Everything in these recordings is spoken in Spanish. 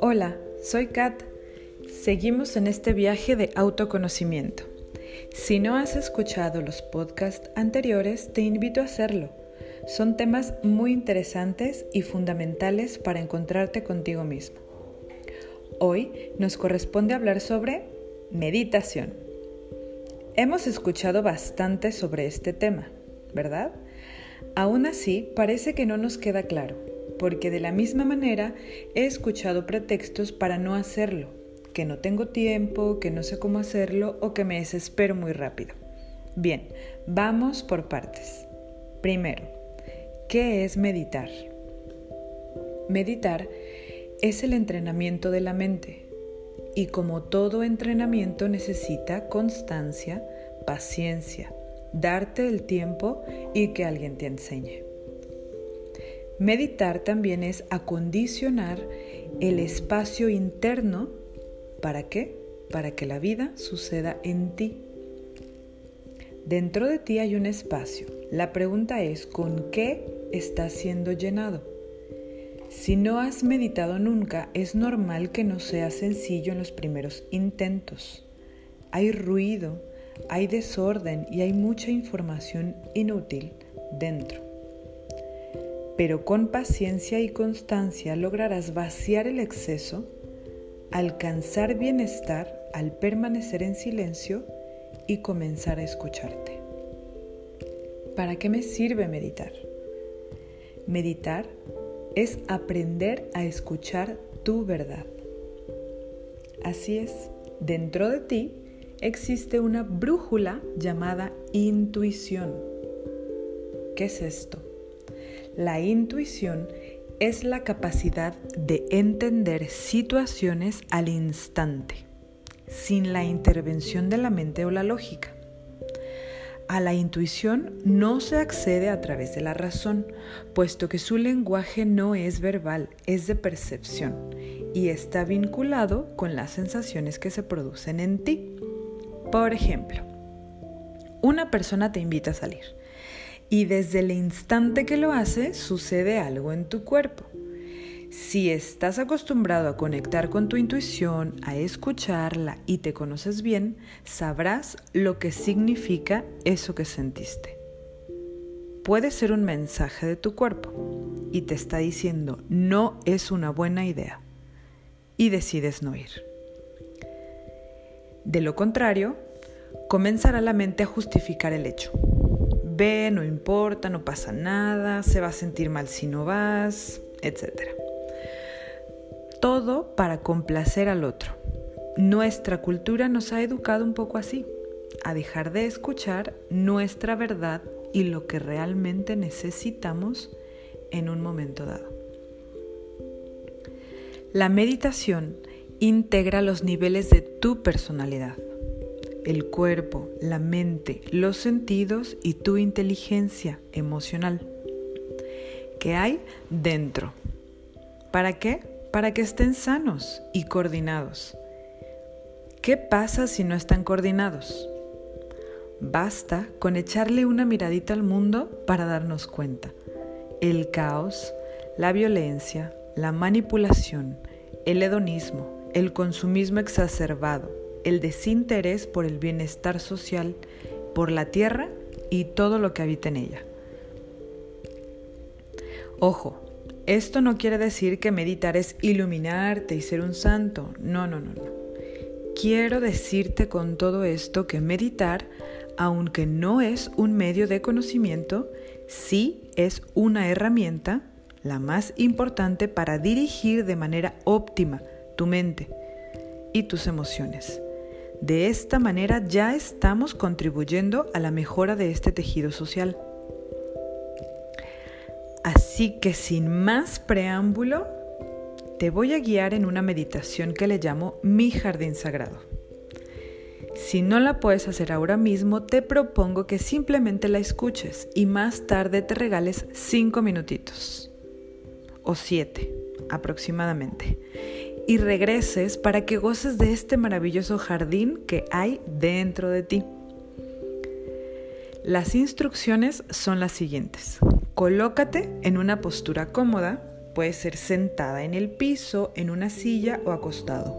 Hola, soy Kat. Seguimos en este viaje de autoconocimiento. Si no has escuchado los podcasts anteriores, te invito a hacerlo. Son temas muy interesantes y fundamentales para encontrarte contigo mismo. Hoy nos corresponde hablar sobre meditación. Hemos escuchado bastante sobre este tema, ¿verdad? Aún así, parece que no nos queda claro porque de la misma manera he escuchado pretextos para no hacerlo, que no tengo tiempo, que no sé cómo hacerlo o que me desespero muy rápido. Bien, vamos por partes. Primero, ¿qué es meditar? Meditar es el entrenamiento de la mente y como todo entrenamiento necesita constancia, paciencia, darte el tiempo y que alguien te enseñe. Meditar también es acondicionar el espacio interno. ¿Para qué? Para que la vida suceda en ti. Dentro de ti hay un espacio. La pregunta es, ¿con qué está siendo llenado? Si no has meditado nunca, es normal que no sea sencillo en los primeros intentos. Hay ruido, hay desorden y hay mucha información inútil dentro pero con paciencia y constancia lograrás vaciar el exceso, alcanzar bienestar al permanecer en silencio y comenzar a escucharte. ¿Para qué me sirve meditar? Meditar es aprender a escuchar tu verdad. Así es, dentro de ti existe una brújula llamada intuición. ¿Qué es esto? La intuición es la capacidad de entender situaciones al instante, sin la intervención de la mente o la lógica. A la intuición no se accede a través de la razón, puesto que su lenguaje no es verbal, es de percepción y está vinculado con las sensaciones que se producen en ti. Por ejemplo, una persona te invita a salir y desde el instante que lo hace sucede algo en tu cuerpo. Si estás acostumbrado a conectar con tu intuición, a escucharla y te conoces bien, sabrás lo que significa eso que sentiste. Puede ser un mensaje de tu cuerpo y te está diciendo no es una buena idea y decides no ir. De lo contrario, comenzará la mente a justificar el hecho ve, no importa, no pasa nada, se va a sentir mal si no vas, etc. Todo para complacer al otro. Nuestra cultura nos ha educado un poco así, a dejar de escuchar nuestra verdad y lo que realmente necesitamos en un momento dado. La meditación integra los niveles de tu personalidad el cuerpo, la mente, los sentidos y tu inteligencia emocional que hay dentro. ¿Para qué? Para que estén sanos y coordinados. ¿Qué pasa si no están coordinados? Basta con echarle una miradita al mundo para darnos cuenta. El caos, la violencia, la manipulación, el hedonismo, el consumismo exacerbado, el desinterés por el bienestar social, por la tierra y todo lo que habita en ella. Ojo, esto no quiere decir que meditar es iluminarte y ser un santo. No, no, no, no. Quiero decirte con todo esto que meditar, aunque no es un medio de conocimiento, sí es una herramienta, la más importante para dirigir de manera óptima tu mente y tus emociones. De esta manera ya estamos contribuyendo a la mejora de este tejido social. Así que sin más preámbulo, te voy a guiar en una meditación que le llamo mi jardín sagrado. Si no la puedes hacer ahora mismo, te propongo que simplemente la escuches y más tarde te regales 5 minutitos o 7 aproximadamente y regreses para que goces de este maravilloso jardín que hay dentro de ti. Las instrucciones son las siguientes. Colócate en una postura cómoda, puede ser sentada en el piso, en una silla o acostado.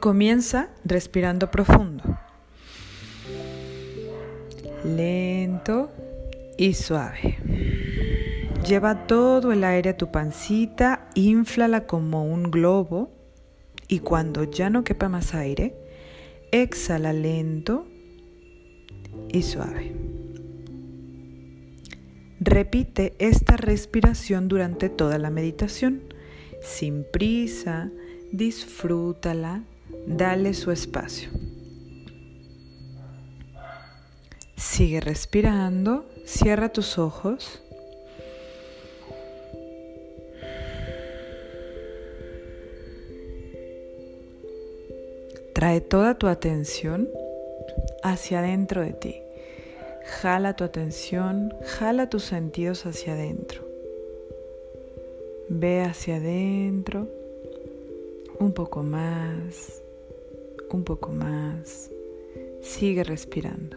Comienza respirando profundo. Lento y suave. Lleva todo el aire a tu pancita, inflala como un globo y cuando ya no quepa más aire, exhala lento y suave. Repite esta respiración durante toda la meditación. Sin prisa, disfrútala, dale su espacio. Sigue respirando, cierra tus ojos. Trae toda tu atención hacia adentro de ti. Jala tu atención, jala tus sentidos hacia adentro. Ve hacia adentro, un poco más, un poco más. Sigue respirando.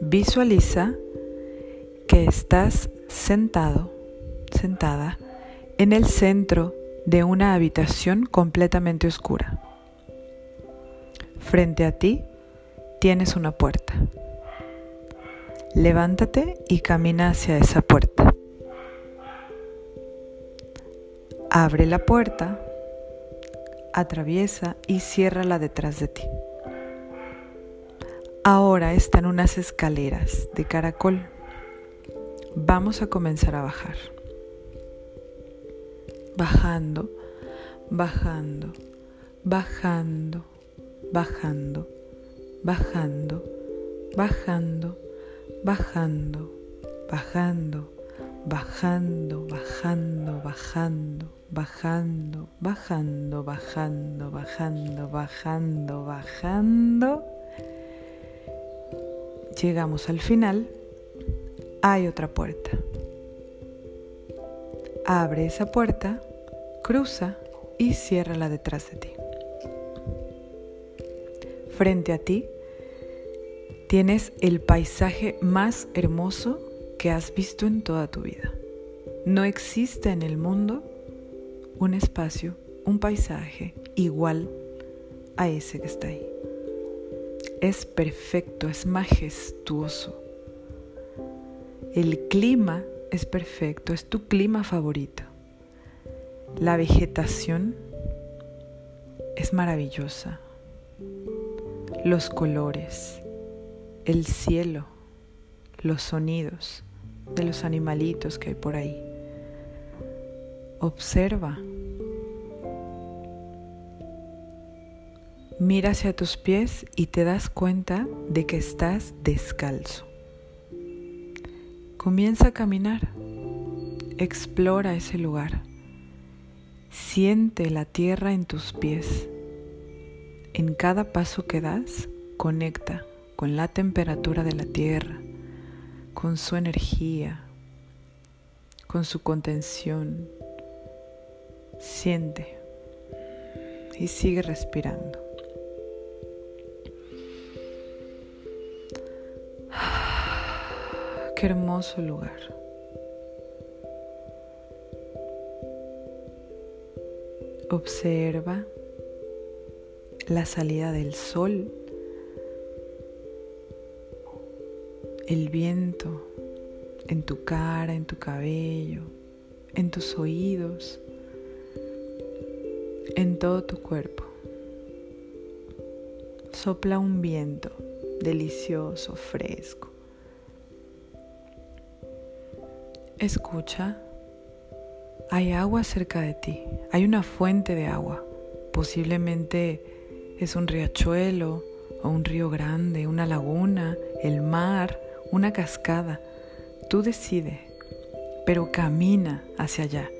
Visualiza que estás sentado, sentada, en el centro de una habitación completamente oscura. Frente a ti tienes una puerta. Levántate y camina hacia esa puerta. Abre la puerta, atraviesa y ciérrala detrás de ti. Ahora están unas escaleras de caracol. Vamos a comenzar a bajar. Bajando, bajando, bajando, bajando, bajando, bajando, bajando, bajando, bajando, bajando, bajando, bajando, bajando, bajando, bajando, bajando, bajando. Llegamos al final. Hay otra puerta. Abre esa puerta, cruza y ciérrala detrás de ti frente a ti, tienes el paisaje más hermoso que has visto en toda tu vida. No existe en el mundo un espacio, un paisaje igual a ese que está ahí. Es perfecto, es majestuoso. El clima es perfecto, es tu clima favorito. La vegetación es maravillosa los colores, el cielo, los sonidos de los animalitos que hay por ahí. Observa. Mira hacia tus pies y te das cuenta de que estás descalzo. Comienza a caminar. Explora ese lugar. Siente la tierra en tus pies. En cada paso que das, conecta con la temperatura de la tierra, con su energía, con su contención. Siente y sigue respirando. Qué hermoso lugar. Observa la salida del sol, el viento en tu cara, en tu cabello, en tus oídos, en todo tu cuerpo. Sopla un viento delicioso, fresco. Escucha, hay agua cerca de ti, hay una fuente de agua, posiblemente es un riachuelo o un río grande, una laguna, el mar, una cascada. Tú decides, pero camina hacia allá.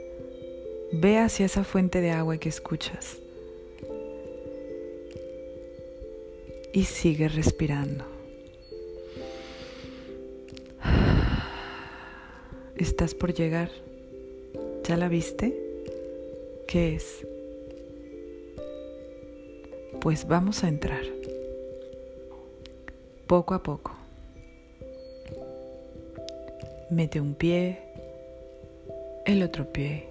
Ve hacia esa fuente de agua que escuchas. Y sigue respirando. Por llegar. ¿Ya la viste? ¿Qué es? Pues vamos a entrar. Poco a poco. Mete un pie, el otro pie.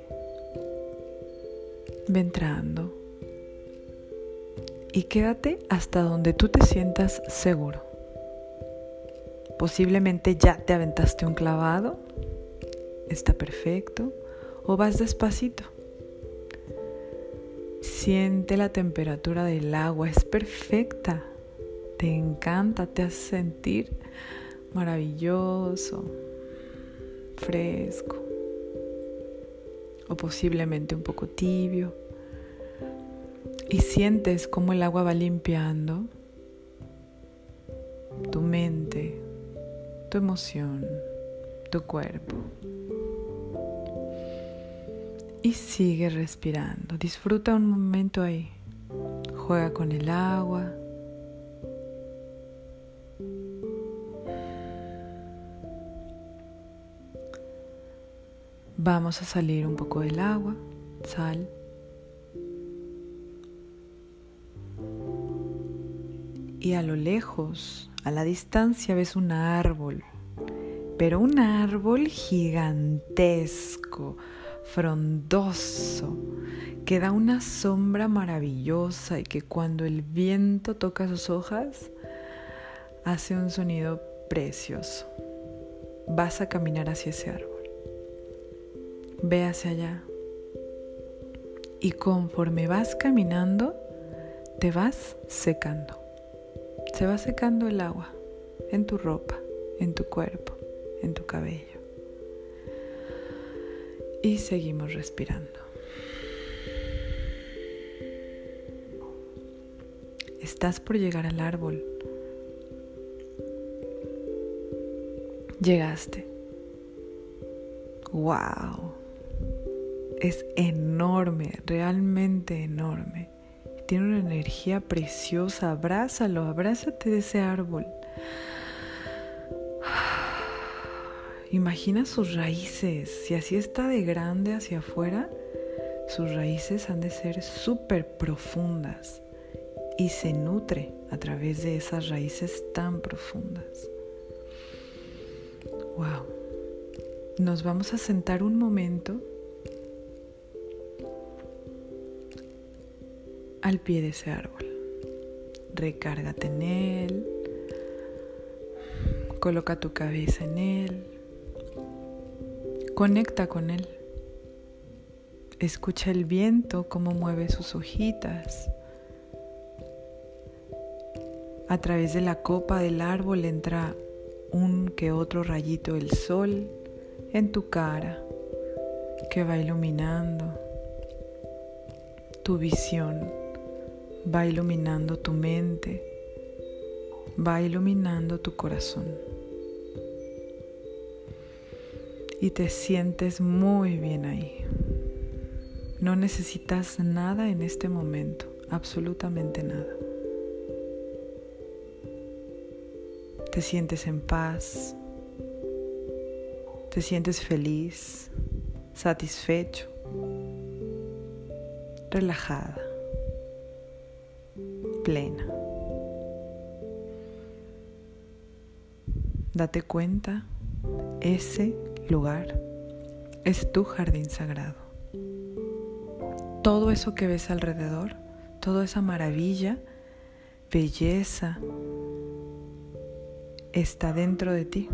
Ve entrando. Y quédate hasta donde tú te sientas seguro. Posiblemente ya te aventaste un clavado. Está perfecto. O vas despacito. Siente la temperatura del agua. Es perfecta. Te encanta. Te hace sentir maravilloso. Fresco. O posiblemente un poco tibio. Y sientes cómo el agua va limpiando tu mente, tu emoción, tu cuerpo. Y sigue respirando. Disfruta un momento ahí. Juega con el agua. Vamos a salir un poco del agua. Sal. Y a lo lejos a la distancia ves un árbol, pero un árbol gigantesco, frondoso, que da una sombra maravillosa y que cuando el viento toca sus hojas hace un sonido precioso. Vas a caminar hacia ese árbol. Ve hacia allá. Y conforme vas caminando, te vas secando. Se va secando el agua en tu ropa, en tu cuerpo, en tu cabello. Y seguimos respirando. Estás por llegar al árbol. Llegaste. ¡Wow! Es enorme, realmente enorme tiene una energía preciosa. Abrázalo, abrázate de ese árbol. Imagina sus raíces. Si así está de grande hacia afuera, sus raíces han de ser súper profundas y se nutre a través de esas raíces tan profundas. Wow. Nos vamos a sentar un momento al pie de ese árbol. Recárgate en él. Coloca tu cabeza en él. Conecta con él. Escucha el viento cómo mueve sus hojitas. A través de la copa del árbol entra un que otro rayito del sol en tu cara que va iluminando tu visión va iluminando tu mente, va iluminando tu corazón. Y te sientes muy bien ahí. No necesitas nada en este momento, absolutamente nada. Te sientes en paz, te sientes feliz, satisfecho, relajada plena. Date cuenta, ese lugar es tu jardín sagrado. Todo eso que ves alrededor, toda esa maravilla, belleza, está dentro de ti.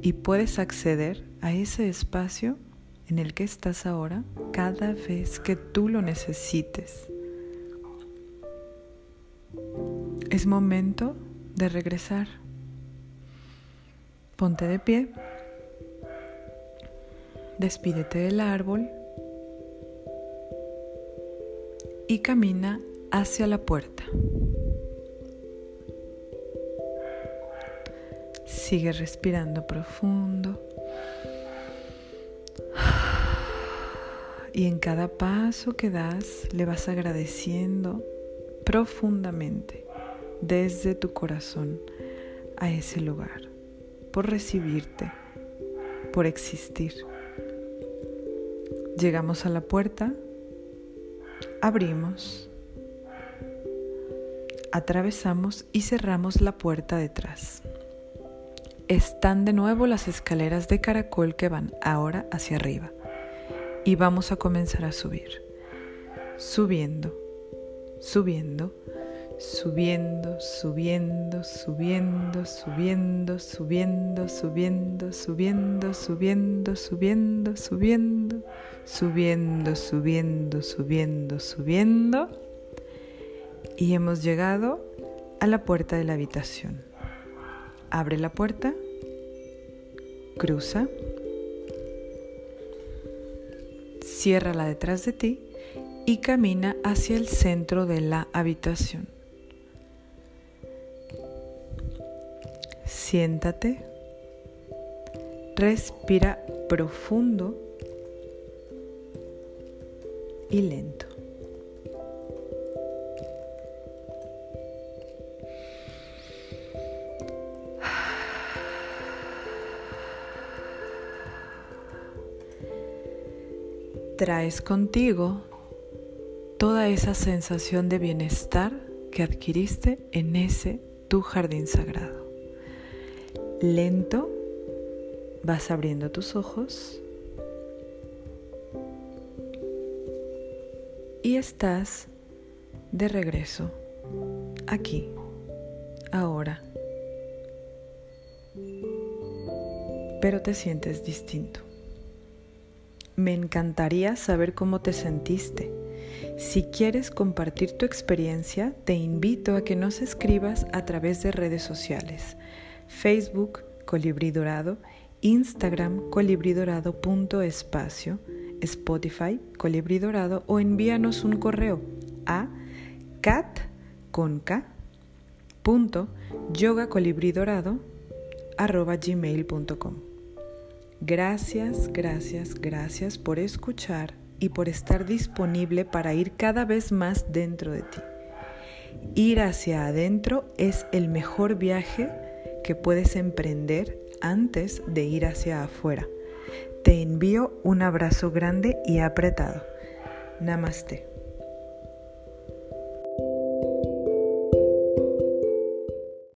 Y puedes acceder a ese espacio en el que estás ahora cada vez que tú lo necesites. Es momento de regresar. Ponte de pie. Despídete del árbol y camina hacia la puerta. Sigue respirando profundo. Y en cada paso que das le vas agradeciendo profundamente desde tu corazón a ese lugar por recibirte, por existir. Llegamos a la puerta, abrimos, atravesamos y cerramos la puerta detrás. Están de nuevo las escaleras de caracol que van ahora hacia arriba y vamos a comenzar a subir. Subiendo, subiendo, subiendo, subiendo, subiendo, subiendo, subiendo, subiendo, subiendo, subiendo, subiendo, subiendo, subiendo, subiendo, subiendo, subiendo. Y hemos llegado a la puerta de la habitación. Abre la puerta, cruza ciérrala detrás de ti y camina hacia el centro de la habitación. Siéntate, respira profundo y lento. traes contigo toda esa sensación de bienestar que adquiriste en ese tu jardín sagrado. Lento vas abriendo tus ojos y estás de regreso aquí, ahora. Pero te sientes distinto. Me encantaría saber cómo te sentiste. Si quieres compartir tu experiencia, te invito a que nos escribas a través de redes sociales. Facebook, Colibrí Dorado, Instagram, colibridorado.espacio, Spotify, Colibrí Dorado o envíanos un correo a cat con k, punto, Gracias, gracias, gracias por escuchar y por estar disponible para ir cada vez más dentro de ti. Ir hacia adentro es el mejor viaje que puedes emprender antes de ir hacia afuera. Te envío un abrazo grande y apretado. Namaste.